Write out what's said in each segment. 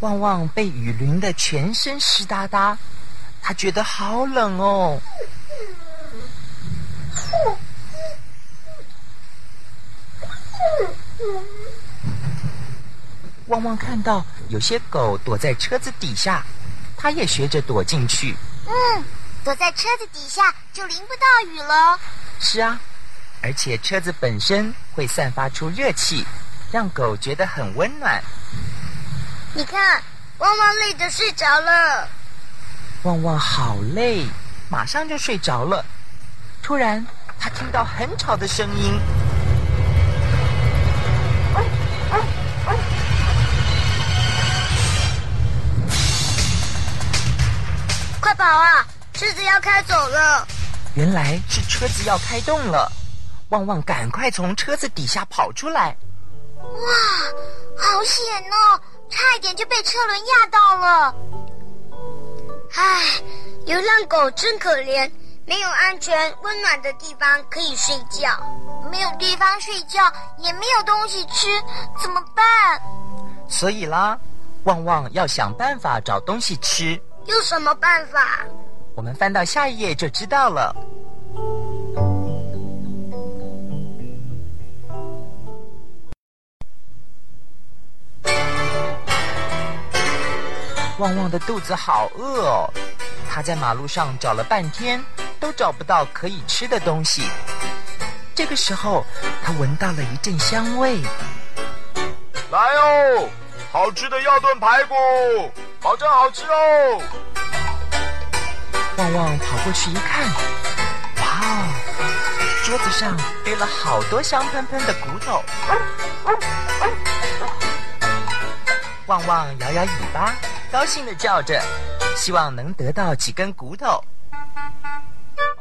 旺旺被雨淋得全身湿哒哒，他觉得好冷哦。旺旺看到有些狗躲在车子底下，他也学着躲进去。嗯，躲在车子底下就淋不到雨了。是啊，而且车子本身会散发出热气，让狗觉得很温暖。你看，旺旺累得睡着了。旺旺好累，马上就睡着了。突然，他听到很吵的声音。快跑啊！车子要开走了。原来是车子要开动了，旺旺赶快从车子底下跑出来。哇，好险哦！差一点就被车轮压到了。唉，流浪狗真可怜，没有安全温暖的地方可以睡觉，没有地方睡觉，也没有东西吃，怎么办？所以啦，旺旺要想办法找东西吃。有什么办法？我们翻到下一页就知道了。旺旺的肚子好饿哦，他在马路上找了半天，都找不到可以吃的东西。这个时候，他闻到了一阵香味。来哦，好吃的药炖排骨，保证好吃哦！旺旺跑过去一看，哇哦，桌子上堆了好多香喷喷的骨头。旺旺摇摇尾巴。高兴的叫着，希望能得到几根骨头。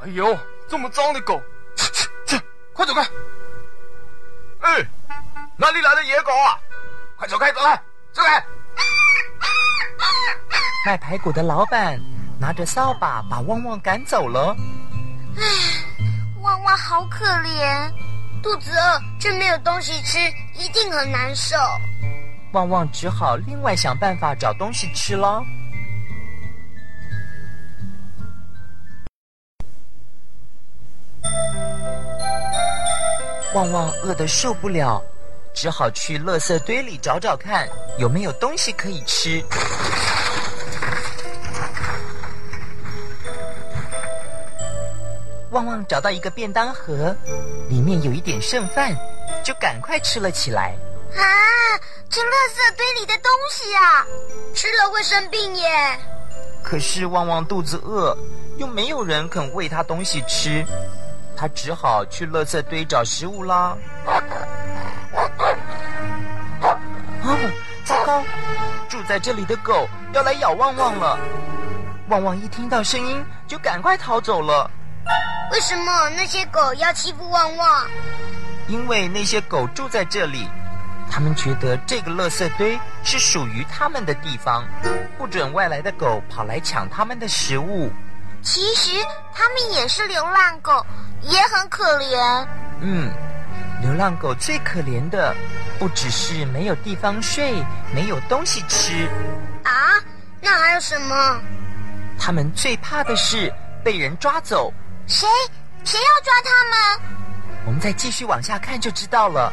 哎呦，这么脏的狗！去，快走开！哎，哪里来的野狗啊？快走开，走开，走开！卖排骨的老板拿着扫把把旺旺赶走了。唉，旺旺好可怜，肚子饿却没有东西吃，一定很难受。旺旺只好另外想办法找东西吃了。旺旺饿得受不了，只好去垃圾堆里找找看有没有东西可以吃。旺旺找到一个便当盒，里面有一点剩饭，就赶快吃了起来。啊！这垃圾堆里的东西啊，吃了会生病耶。可是旺旺肚子饿，又没有人肯喂他东西吃，他只好去垃圾堆找食物啦。啊，糟糕！住在这里的狗要来咬旺旺了。旺旺一听到声音，就赶快逃走了。为什么那些狗要欺负旺旺？因为那些狗住在这里。他们觉得这个垃圾堆是属于他们的地方，不准外来的狗跑来抢他们的食物。其实他们也是流浪狗，也很可怜。嗯，流浪狗最可怜的不只是没有地方睡、没有东西吃啊，那还有什么？他们最怕的是被人抓走。谁？谁要抓他们？我们再继续往下看就知道了。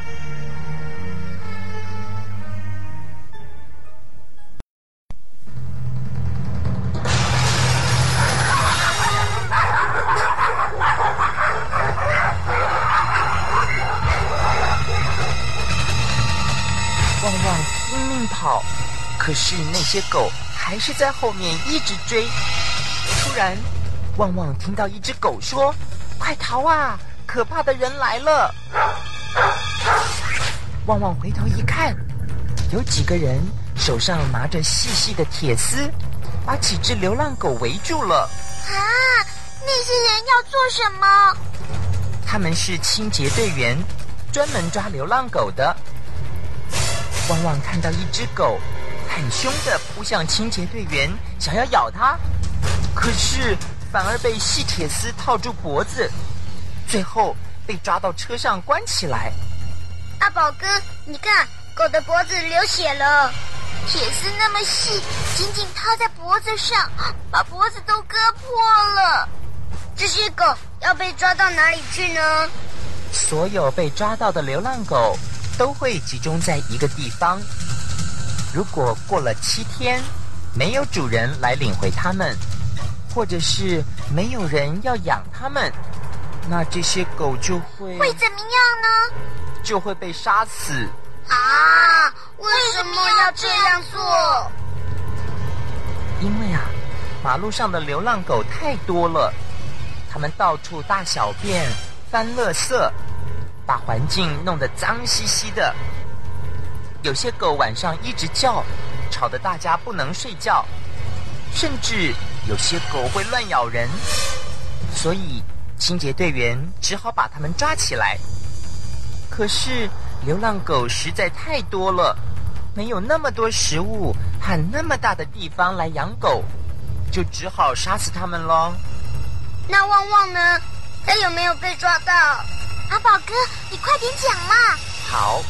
跑，可是那些狗还是在后面一直追。突然，旺旺听到一只狗说：“快逃啊！可怕的人来了！”旺旺回头一看，有几个人手上拿着细细的铁丝，把几只流浪狗围住了。啊，那些人要做什么？他们是清洁队员，专门抓流浪狗的。旺旺看到一只狗，很凶的扑向清洁队员，想要咬它，可是反而被细铁丝套住脖子，最后被抓到车上关起来。阿宝哥，你看，狗的脖子流血了，铁丝那么细，紧紧套在脖子上，把脖子都割破了。这些狗要被抓到哪里去呢？所有被抓到的流浪狗都会集中在一个地方。如果过了七天，没有主人来领回它们，或者是没有人要养它们，那这些狗就会会怎么样呢？就会被杀死。啊！为什么要这样做？因为啊，马路上的流浪狗太多了，它们到处大小便、翻垃圾，把环境弄得脏兮兮的。有些狗晚上一直叫，吵得大家不能睡觉，甚至有些狗会乱咬人，所以清洁队员只好把它们抓起来。可是流浪狗实在太多了，没有那么多食物和那么大的地方来养狗，就只好杀死它们喽。那旺旺呢？他有没有被抓到？阿宝哥，你快点讲嘛！好，